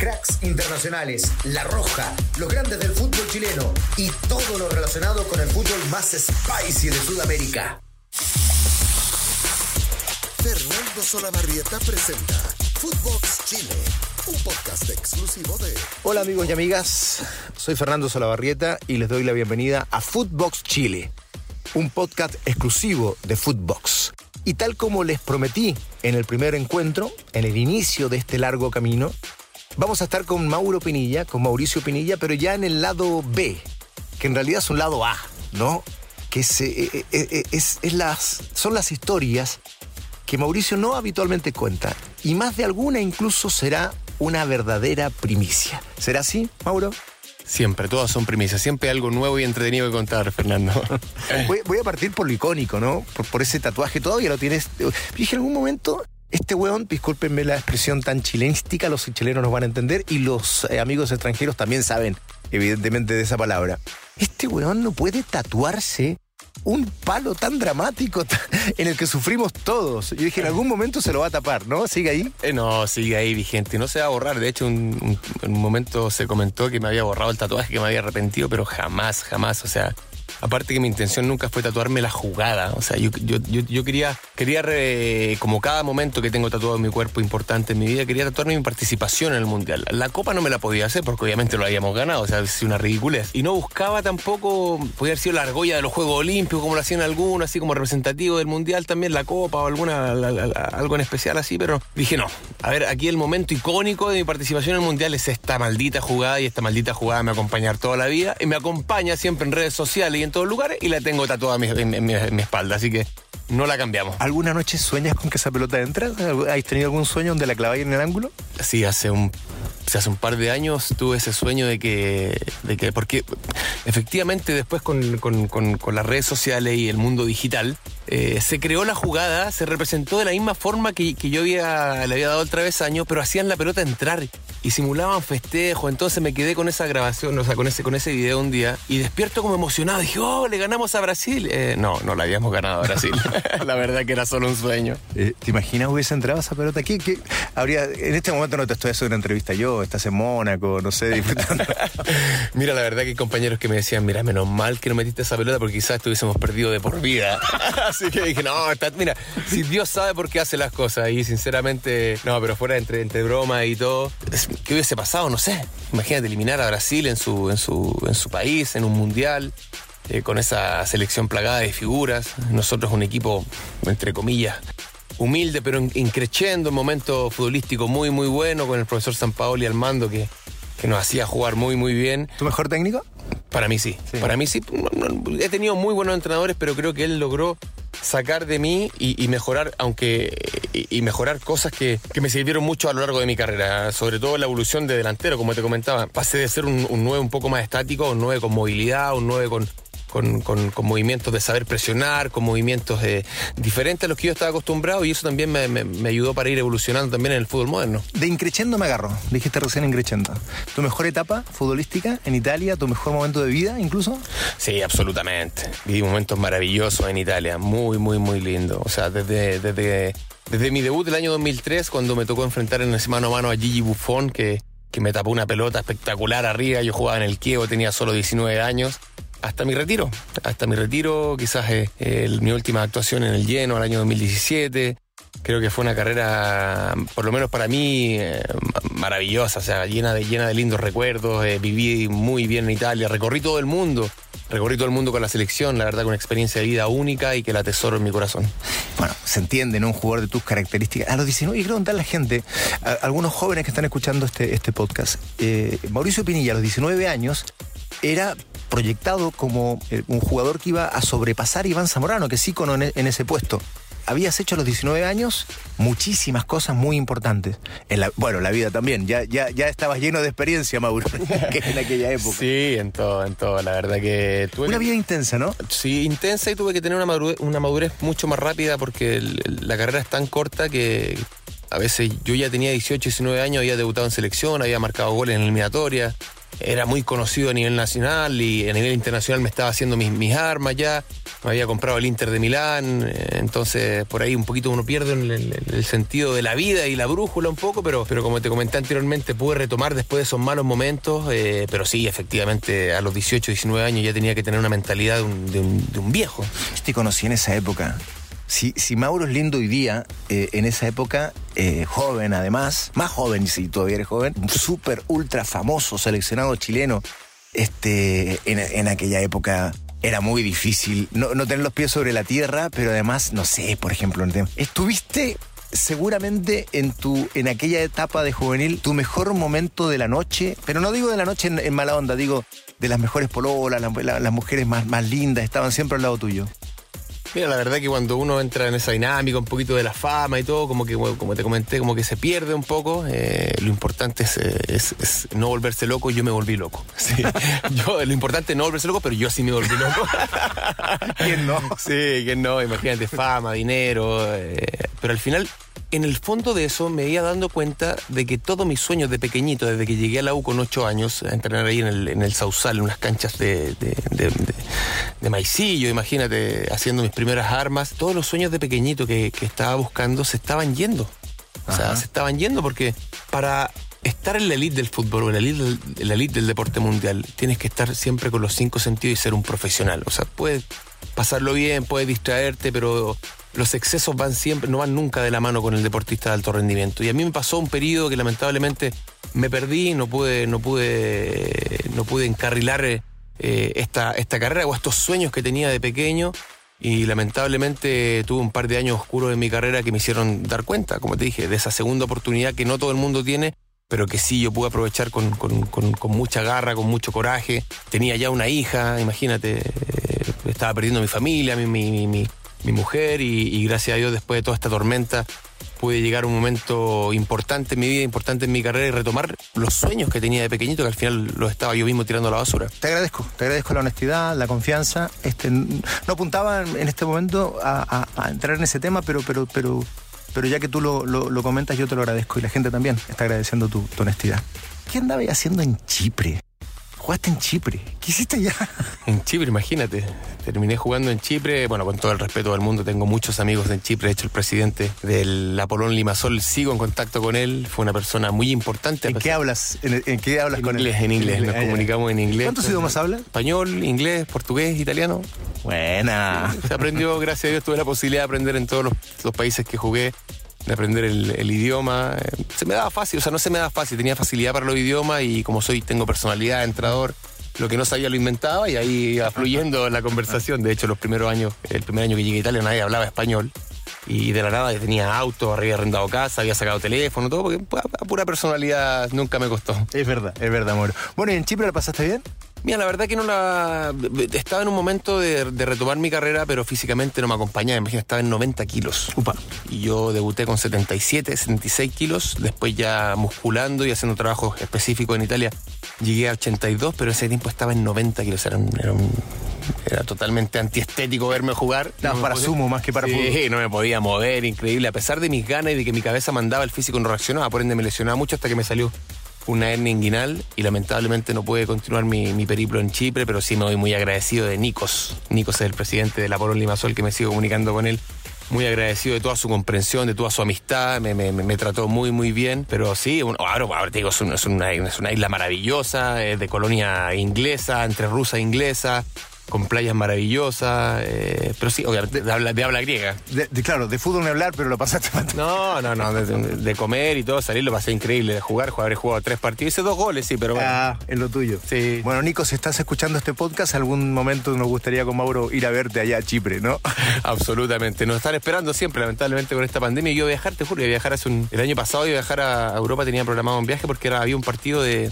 cracks internacionales, La Roja, los grandes del fútbol chileno y todo lo relacionado con el fútbol más spicy de Sudamérica. Fernando Solabarrieta presenta Footbox Chile, un podcast exclusivo de... Hola amigos y amigas, soy Fernando Solabarrieta y les doy la bienvenida a Footbox Chile, un podcast exclusivo de Footbox. Y tal como les prometí en el primer encuentro, en el inicio de este largo camino, vamos a estar con Mauro Pinilla, con Mauricio Pinilla, pero ya en el lado B, que en realidad es un lado A, ¿no? Que es, eh, eh, eh, es, es las, son las historias que Mauricio no habitualmente cuenta. Y más de alguna incluso será una verdadera primicia. ¿Será así, Mauro? Siempre, todas son primicias. Siempre algo nuevo y entretenido que contar, Fernando. Voy, voy a partir por lo icónico, ¿no? Por, por ese tatuaje todavía lo tienes. Yo dije en algún momento, este weón, discúlpenme la expresión tan chilenística, los chilenos nos van a entender y los eh, amigos extranjeros también saben, evidentemente, de esa palabra. Este weón no puede tatuarse un palo tan dramático en el que sufrimos todos. Yo dije, en algún momento se lo va a tapar, ¿no? Sigue ahí. Eh, no, sigue ahí vigente. No se va a borrar. De hecho, un, un- un momento se comentó que me había borrado el tatuaje, que me había arrepentido, pero jamás, jamás. O sea, aparte que mi intención nunca fue tatuarme la jugada. O sea, yo, yo, yo, quería, quería como cada momento que tengo tatuado en mi cuerpo importante en mi vida, quería tatuarme mi participación en el Mundial. La Copa no me la podía hacer porque obviamente lo habíamos ganado. O sea, es una ridiculez. Y no buscaba tampoco, podía haber sido la argolla de los Juegos Olímpicos, como lo hacían algunos, así como representativo del Mundial también, la Copa o alguna, algo en especial así, pero dije no. A ver, aquí el momento icónico de mi participación en el Mundial es esta maldita jugada y esta maldita jugada me va a acompañar toda la vida y me acompaña siempre en redes sociales y en todos lugares y la tengo tatuada en mi, en- en mi- en mi espalda, así que no la cambiamos. ¿Alguna noche sueñas con que esa pelota entra? ¿Has tenido algún sueño donde la claváis en el ángulo? Sí, hace un, hace un par de años tuve ese sueño de que, de que porque efectivamente después con, con- con- con las redes sociales y el mundo digital, eh, se creó la jugada, se representó de la misma forma que, que yo había, le había dado el travesaño, pero hacían la pelota entrar y simulaban festejo, entonces me quedé con esa grabación, o sea, con ese, con ese video un día y despierto como emocionado, dije, oh, le ganamos a Brasil. Eh, no, no le habíamos ganado a Brasil, la verdad que era solo un sueño. Eh, ¿Te imaginas hubiese entrado esa pelota aquí? ¿Qué habría, en este momento no te estoy haciendo una entrevista yo, estás en Mónaco, no sé, disfrutando. Mira, la verdad que hay compañeros que me decían, mira, menos mal que no metiste esa pelota porque quizás estuviésemos perdido de por vida. Así que dije, no, está- mira, si Dios sabe por qué hace las cosas y sinceramente, no, pero fuera entre, entre broma y todo, ¿qué hubiese pasado? No sé. Imagínate eliminar a Brasil en su, en su, en su país, en un mundial. eh, con esa selección plagada de figuras, nosotros un equipo, entre comillas, humilde, pero in- increciendo, un momento futbolístico muy, muy bueno, con el profesor Sampaoli al mando que, que nos hacía jugar muy, muy bien. ¿Tu mejor técnico? Para mí sí. Sí. Para mí sí. He tenido muy buenos entrenadores, pero creo que él logró sacar de mí y, mejorar, aunque y, mejorar cosas que, que me sirvieron mucho a lo largo de mi carrera. Sobre todo la evolución de delantero, como te comentaba. Pasé de ser un, un 9 un poco más estático, un 9 con movilidad, un 9 con, con, con- con movimientos de saber presionar, con movimientos eh, diferentes a los que yo estaba acostumbrado y eso también me, me- me ayudó para ir evolucionando también en el fútbol moderno. De increchendo me agarro, dijiste recién increchendo. ¿Tu mejor etapa futbolística en Italia? ¿Tu mejor momento de vida incluso? Sí, absolutamente. Viví momentos maravillosos en Italia, muy, muy, muy lindo. O sea, desde, desde, desde mi debut del año 2003, cuando me tocó enfrentar en ese mano a mano a Gigi Buffon, que, que me tapó una pelota espectacular arriba, yo jugaba en el Kievo, tenía solo 19 años, hasta mi retiro. Hasta mi retiro, quizás eh, mi última actuación en el lleno, el año 2017. Creo que fue una carrera, por lo menos para mí, eh, maravillosa, o sea, llena de, lindos recuerdos. eh, viví muy bien en Italia, recorrí todo el mundo, recorrí todo el mundo con la selección, la verdad, con una experiencia de vida única y que la atesoro en mi corazón. Bueno, se entiende, ¿no? Un jugador de tus características. A los 19, y quiero contarle a la gente, algunos jóvenes que están escuchando este, este podcast. Mauricio Pinilla, a los 19 años, era proyectado como eh, un jugador que iba a sobrepasar a Iván Zamorano, que es ícono en, e- en ese puesto. Habías hecho a los 19 años muchísimas cosas muy importantes. En la, bueno, la vida también. Ya, ya, ya estabas lleno de experiencia, Mauro, que en aquella época. Sí, en todo, en todo. La verdad que tuve Una que- vida intensa, ¿no? Sí, intensa y tuve que tener una madurez, una madurez mucho más rápida porque el- el- la carrera es tan corta que a veces yo ya tenía 18, 19 años, había debutado en selección, había marcado goles en eliminatoria. Era muy conocido a nivel nacional y a nivel internacional me estaba haciendo mis, armas ya. Me había comprado el Inter de Milán, eh, entonces por ahí un poquito uno pierde el, sentido de la vida y la brújula un poco, pero, pero como te comenté anteriormente, pude retomar después de esos malos momentos, eh, pero sí, efectivamente, a los 18, 19 años ya tenía que tener una mentalidad de un viejo. Yo te conocí en esa época. Si, si Mauro es lindo hoy día, eh, en esa época, eh, joven además, más joven si todavía eres joven, súper ultra famoso seleccionado chileno, este, en, aquella época era muy difícil no, tener los pies sobre la tierra, pero además, no sé, por ejemplo, estuviste seguramente en tu en aquella etapa de juvenil tu mejor momento de la noche, pero no digo de la noche en, mala onda, digo de las mejores pololas, la- la- las mujeres más, más lindas, estaban siempre al lado tuyo. Mira, la verdad que cuando uno entra en esa dinámica, un poquito de la fama y todo, como que, como te comenté, como que se pierde un poco. Eh, lo importante es, eh, es- es no volverse loco. Yo me volví loco. Sí. Yo, lo importante es no volverse loco, pero yo sí me volví loco. ¿Quién no? Sí, que no, imagínate, fama, dinero. eh, pero al final, en el fondo de eso, me iba dando cuenta de que todos mis sueños de pequeñito, desde que llegué a la U con ocho años, a entrenar ahí en el, en el Sausal, en unas canchas de, de, de- de- de maicillo, imagínate, haciendo mis primeras armas, todos los sueños de pequeñito que, que estaba buscando se estaban yendo. O sea, Ajá. se estaban yendo porque para estar en la elite del fútbol o en la elite la elite del deporte mundial, tienes que estar siempre con los cinco sentidos y ser un profesional. O sea, puedes pasarlo bien, puedes distraerte, pero los excesos van siempre, no van nunca de la mano con el deportista de alto rendimiento. Y a mí me pasó un periodo que lamentablemente me perdí, no pude, no pude, no pude encarrilar eh, esta, esta carrera o estos sueños que tenía de pequeño. Y lamentablemente tuve un par de años oscuros en mi carrera que me hicieron dar cuenta, como te dije, de esa segunda oportunidad que no todo el mundo tiene, pero que sí yo pude aprovechar con, con- con- con mucha garra, con mucho coraje. Tenía ya una hija, imagínate, eh, estaba perdiendo mi familia, mi, mi- mi- mi- mujer, y, gracias a Dios después de toda esta tormenta pude llegar a un momento importante en mi vida, importante en mi carrera y retomar los sueños que tenía de pequeñito, que al final los estaba yo mismo tirando a la basura. Te agradezco, te agradezco la honestidad, la confianza. Este, no apuntaba en este momento a, entrar en ese tema, pero, pero, pero, pero ya que tú lo, lo- comentas, yo te lo agradezco y la gente también está agradeciendo tu, tu honestidad. ¿Qué andabas haciendo en Chipre? Jugaste en Chipre. ¿Qué hiciste allá? En Chipre, imagínate. Terminé jugando en Chipre. Bueno, con todo el respeto del mundo, tengo muchos amigos en Chipre. De hecho, el presidente del Apolón Limasol, sigo en contacto con él. Fue una persona muy importante. ¿En qué hablas? ¿En, en qué hablas En con él? inglés, en inglés. Nos comunicamos en inglés. ¿Cuántos idiomas hablas? Español, inglés, portugués, italiano. Buena. Se aprendió, gracias a Dios, tuve la posibilidad de aprender en todos los, los países que jugué, de aprender el, idioma. Eh, Se me daba fácil, o sea, no se me daba fácil, tenía facilidad para los idiomas y como soy, tengo personalidad de entrenador, lo que no sabía lo inventaba y ahí iba fluyendo la conversación. De hecho, los primeros años, el primer año que llegué a Italia nadie hablaba español. Y de la nada tenía auto, había arrendado casa, había sacado teléfono, todo, porque pura personalidad nunca me costó. Es verdad, es verdad, amor. Bueno, ¿y en Chipre la pasaste bien? Mira, la verdad que no la. Estaba en un momento de, de retomar mi carrera, pero físicamente no me acompañaba. Imagina, estaba en 90 kilos. Upa. Y yo debuté con 77, 76 kilos. Después, ya musculando y haciendo trabajo específico en Italia, llegué a 82, pero ese tiempo estaba en 90 kilos. Era, un- era, un- era totalmente antiestético verme jugar. Estabas me para podía- sumo más que para sí, fútbol. no me podía mover, increíble. A pesar de mis ganas y de que mi cabeza mandaba, el físico no reaccionaba. Por ende, me lesionaba mucho hasta que me salió una hernia inguinal y lamentablemente no pude continuar mi, mi periplo en Chipre, pero sí me voy muy agradecido de Nikos. Nikos es el presidente de la Porón Limasol, que me sigo comunicando con él. Muy agradecido de toda su comprensión, de toda su amistad, me, me- trató muy, muy bien. Pero sí, un- ahora, ahora te digo, es una, es una- es una isla maravillosa, es de colonia inglesa, entre rusa e inglesa, con playas maravillosas, eh, pero sí, obviamente, de habla, de habla griega. De- de- claro, de fútbol ni hablar, pero lo pasaste. No, no, no, de, comer y todo, salir lo pasé increíble, de jugar, jugar, he jugado tres partidos, hice dos goles, sí, pero bueno. Ah, es lo tuyo. Sí. Bueno, Nico, si estás escuchando este podcast, algún momento nos gustaría con Mauro ir a verte allá a Chipre, ¿no? Absolutamente. Nos están esperando siempre, lamentablemente, con esta pandemia. Y yo viajar, te juro, iba a viajar hace un... El año pasado iba a viajar a Europa, tenía programado un viaje porque era, había un partido de,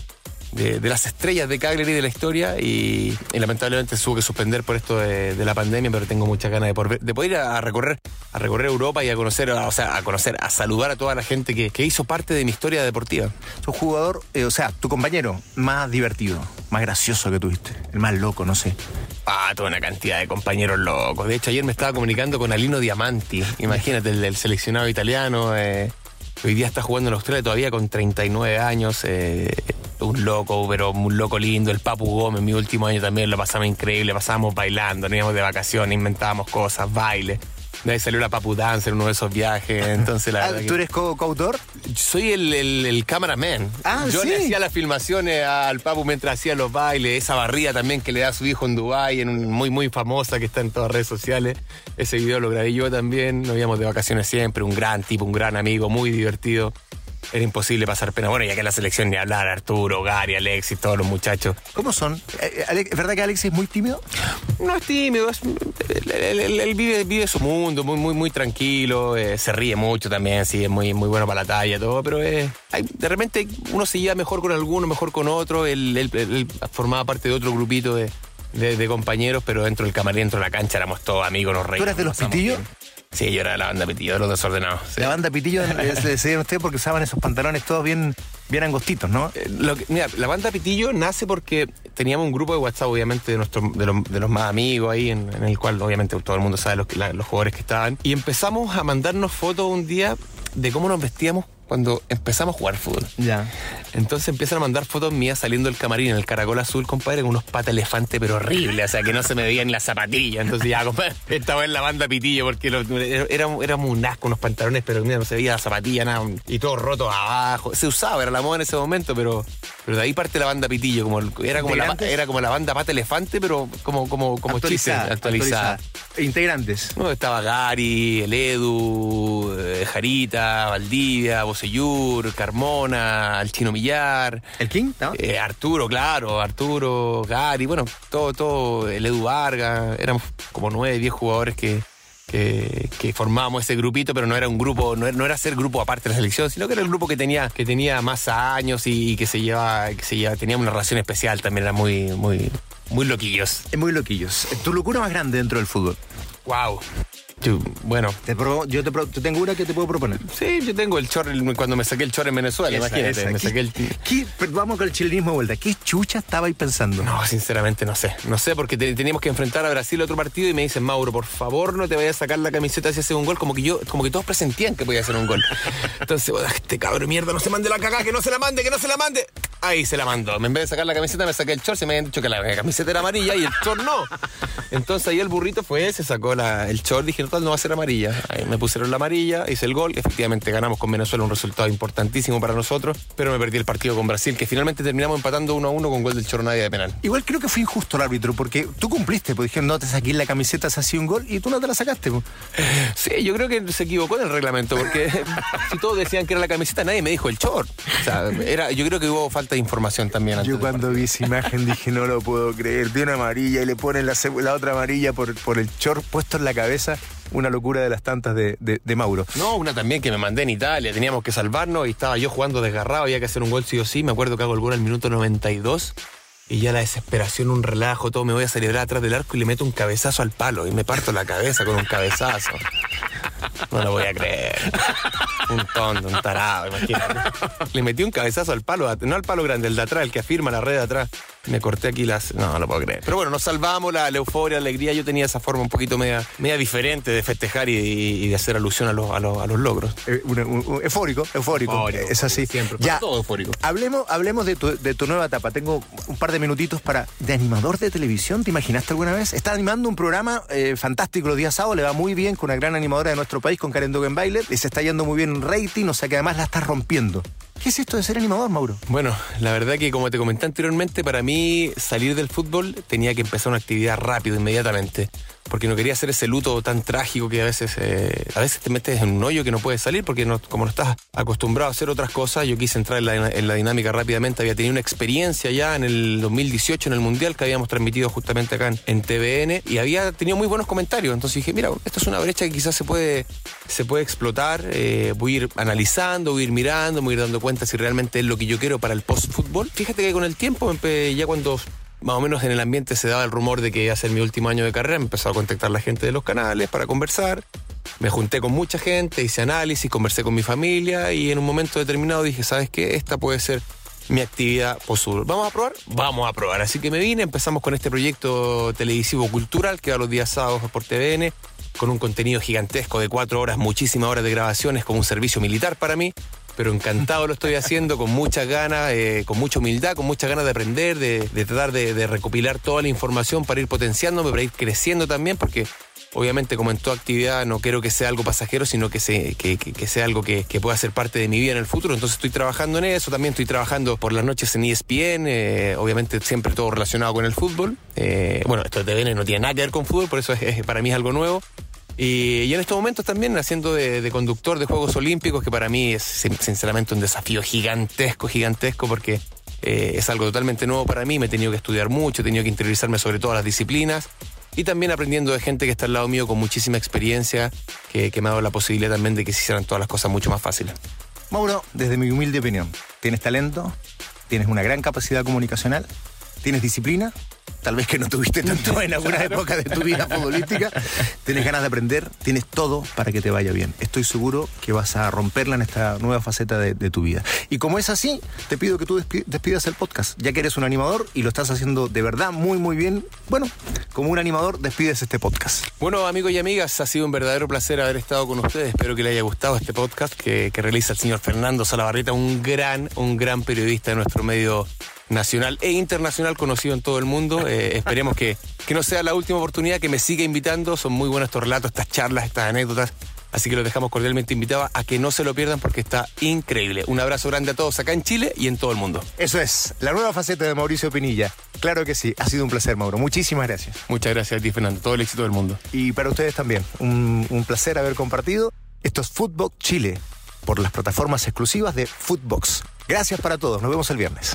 de, de las estrellas de Cagliari de la historia y, y lamentablemente tuvo que suspender por esto de, de la pandemia, pero tengo muchas ganas de, poder ir a, recorrer a recorrer Europa y a conocer, a- o sea, a conocer, a saludar a toda la gente que, que hizo parte de mi historia deportiva. Tu jugador, eh, o sea, tu compañero más divertido, más gracioso que tuviste, el más loco, no sé. Ah, toda una cantidad de compañeros locos. De hecho, ayer me estaba comunicando con Alino Diamanti. Imagínate, el, el seleccionado italiano. eh, hoy día está jugando en Australia todavía con 39 años. eh, un loco, pero un loco lindo. El Papu Gómez, mi último año también lo pasamos increíble. Pasábamos bailando, nos íbamos de vacaciones, inventábamos cosas, baile. De ahí salió la Papu Dance en uno de esos viajes. Entonces, la Ah, que- ¿Tú eres co- coautor? soy el, el, el cameraman. Ah, Yo ¿sí? le hacía las filmaciones al Papu mientras hacía los bailes, esa barría también que le da a su hijo en Dubái, en un, muy muy famosa que está en todas las redes sociales. Ese video lo grabé yo también, nos íbamos de vacaciones siempre, un gran tipo, un gran amigo, muy divertido. Era imposible pasar pena. Bueno, ya que en la selección ni hablar, Arturo, Gary, Alexis, todos los muchachos. ¿Cómo son? Eh, ¿Es verdad que Alex es muy tímido? No es tímido, es- él, él- él- él vive, vive su mundo, muy, muy, muy tranquilo, eh, se ríe mucho también, sí, es muy, muy bueno para la talla, todo, pero eh, hay- de repente uno se lleva mejor con alguno, mejor con otro, él, formaba parte de otro grupito de, de- de compañeros, pero dentro del camarín, dentro de la cancha éramos todos amigos, nos reímos. eras de los pitillos? bien. Sí, yo era de la banda pitillo, de los desordenados. sí. La banda Pitillo se decían ustedes porque usaban esos pantalones todos bien, bien angostitos, ¿no? Eh, lo que- mira, la banda Pitillo nace porque teníamos un grupo de WhatsApp, obviamente, de, nuestro, de, los, de los más amigos ahí, en, en el cual, obviamente, todo el mundo sabe los, la- los jugadores que estaban. Y empezamos a mandarnos fotos un día de cómo nos vestíamos cuando empezamos a jugar fútbol. Ya. Entonces empiezan a mandar fotos mías saliendo del camarín en el caracol azul, compadre, con unos patas elefante, pero horribles, o sea, que no se me veían las zapatillas. Entonces ya, compadre, estaba en la banda pitillo porque lo- éramos un asco, unos pantalones, pero mira, no se veía la zapatilla, nada, y todo roto abajo. Se usaba, era la moda en ese momento, pero, pero de ahí parte la banda pitillo, como era como la, era como la banda pata elefante, pero como, como, como chiste, actualizada. Integrantes. No, estaba Gary, el Edu, eh, Jarita, Valdivia, Bocellur, Carmona, el Chino Millar. ¿El King? ¿no? Eh, Arturo, claro, Arturo, Gary, bueno, todo, todo, el Edu Vargas, éramos como nueve, diez jugadores que, que, que formábamos ese grupito, pero no era un grupo, no era, no era ser grupo aparte de la selección, sino que era el grupo que tenía, que tenía más años y, que se llevaba, que se llevaba, tenía una relación especial, también era muy, muy, muy loquillos. Muy loquillos. ¿Tu locura más grande dentro del fútbol? Wow. Yo, bueno, Te pro- yo te, pro- te tengo una que te puedo proponer. sí, yo tengo el chor, el- cuando me saqué el chor en Venezuela, Esa, imagínate, esa. me ¿Qué- saqué el... qué- vamos con el chilenismo de vuelta. ¿Qué chucha estaba ahí pensando? No, sinceramente no sé. No sé, porque te- teníamos que enfrentar a Brasil otro partido y me dicen, Mauro, por favor no te vayas a sacar la camiseta si haces un gol. Como que yo, como que todos presentían que podía hacer un gol. Entonces, "Oh, este cabrón mierda, no se mande la cagada, que no se la mande, que no se la mande. Ahí se la mandó. En vez de sacar la camiseta, me saqué el short, se me habían dicho que la camiseta era amarilla y el short no. Entonces ahí el burrito fue, se sacó la, el short, dije, no, va a ser amarilla. Ahí me pusieron la amarilla, hice el gol, efectivamente ganamos con Venezuela, un resultado importantísimo para nosotros, pero me perdí el partido con Brasil, que finalmente terminamos empatando 1 a 1 con gol del Chornavia de penal. Igual creo que fue injusto el árbitro, porque tú cumpliste, pues dijeron, no te saqué la camiseta, se hacía un gol y tú no te la sacaste. pues. Sí, yo creo que se equivocó en el reglamento, porque si todos decían que era la camiseta, nadie me dijo el short. O sea, era, yo creo que hubo falta de información también. antes Yo cuando vi esa imagen dije, no lo puedo creer. De una amarilla y le ponen la, la otra amarilla por, por el short puesto en la cabeza. Una locura de las tantas de, de- de Mauro. No, una también que me mandé en Italia, teníamos que salvarnos y estaba yo jugando desgarrado, había que hacer un gol sí o sí, me acuerdo que hago el gol al minuto 92 y ya la desesperación, un relajo, todo, me voy a celebrar atrás del arco y le meto un cabezazo al palo y me parto la cabeza con un cabezazo. No lo voy a creer. Un tonto, un tarado, imagínate. Le metí un cabezazo al palo, no al palo grande, el de atrás, el que afirma la red de atrás. Me corté aquí las... No, no lo puedo creer. Pero bueno, nos salvamos, la, la euforia, la alegría. Yo tenía esa forma un poquito media, media diferente de festejar y, y de hacer alusión a los, a los, a los logros. Eh, un- un- un- eufórico, eufórico. Eufórico, es así. siempre, Ya. todo eufórico. Hablemos, hablemos de, tu, de tu nueva etapa. Tengo un par de minutitos para. ¿De animador de televisión? ¿Te imaginaste alguna vez? Está animando un programa eh, fantástico los días sábados, le va muy bien con una gran animadora de nuestro país, con Karen Dogenbailer. Le se está yendo muy bien en rating, o sea que además la está rompiendo. ¿Qué es esto de ser animador, Mauro? Bueno, la verdad que como te comenté anteriormente, para mí salir del fútbol tenía que empezar una actividad rápido, inmediatamente. Porque no quería hacer ese luto tan trágico que a veces, eh, a veces te metes en un hoyo que no puedes salir porque como no estás acostumbrado a hacer otras cosas, yo quise entrar en la, dinámica rápidamente. Había tenido una experiencia ya en el 2018 en el Mundial que habíamos transmitido justamente acá en, en TVN y había tenido muy buenos comentarios. Entonces dije, mira, esto es una brecha que quizás se puede, se puede explotar. eh, voy a ir analizando, voy a ir mirando, voy a ir dando cuenta si realmente es lo que yo quiero para el post-fútbol. Fíjate que con el tiempo, empe- ya cuando más o menos en el ambiente se daba el rumor de que iba a ser mi último año de carrera, me a contactar la gente de los canales para conversar. Me junté con mucha gente, hice análisis, conversé con mi familia y en un momento determinado dije, ¿sabes qué? Esta puede ser mi actividad post-fútbol. ¿Vamos a probar? Vamos a probar. Así que me vine, empezamos con este proyecto televisivo cultural que va los días sábados por TVN, con un contenido gigantesco de cuatro horas, muchísimas horas de grabaciones, como un servicio militar para mí. Pero encantado lo estoy haciendo con muchas ganas, eh, con mucha humildad, con muchas ganas de aprender, de, tratar de, recopilar toda la información para ir potenciándome, para ir creciendo también, porque Obviamente, como en toda actividad, no quiero que sea algo pasajero, sino que, se, que, que, que sea algo que, pueda ser parte de mi vida en el futuro. Entonces estoy trabajando en eso, también estoy trabajando por las noches en ESPN, eh, obviamente siempre todo relacionado con el fútbol. Eh, bueno, esto de TVN no tiene nada que ver con fútbol, por eso es, es, para mí es algo nuevo. Y, en estos momentos también haciendo de, de, conductor de Juegos Olímpicos, que para mí es sinceramente un desafío gigantesco, gigantesco, porque eh, es algo totalmente nuevo para mí. Me he tenido que estudiar mucho, he tenido que interiorizarme sobre todas las disciplinas y también aprendiendo de gente que está al lado mío con muchísima experiencia, que, que me ha dado la posibilidad también de que se hicieran todas las cosas mucho más fáciles. Mauro, desde mi humilde opinión, tienes talento, tienes una gran capacidad comunicacional, tienes disciplina, tal vez que no tuviste tanto en alguna época de tu vida futbolística, tienes ganas de aprender, tienes todo para que te vaya bien. Estoy seguro que vas a romperla en esta nueva faceta de, de tu vida. Y como es así, te pido que tú despidas el podcast, ya que eres un animador y lo estás haciendo de verdad muy, muy bien. Bueno, como un animador, despides este podcast. Bueno, amigos y amigas, ha sido un verdadero placer haber estado con ustedes. Espero que les haya gustado este podcast que, que realiza el señor Fernando Salabarrieta, un gran, un gran periodista de nuestro medio nacional e internacional conocido en todo el mundo. Eh, esperemos que, que no sea la última oportunidad, que me siga invitando. Son muy buenos estos relatos, estas charlas, estas anécdotas. Así que los dejamos cordialmente invitados a que no se lo pierdan porque está increíble. Un abrazo grande a todos acá en Chile y en todo el mundo. Eso es, la nueva faceta de Mauricio Pinilla. Claro que sí, ha sido un placer, Mauro. Muchísimas gracias. Muchas gracias a ti, Fernando. Todo el éxito del mundo. Y para ustedes también, un, un placer haber compartido. Esto es Footbox Chile por las plataformas exclusivas de Footbox. Gracias para todos, nos vemos el viernes.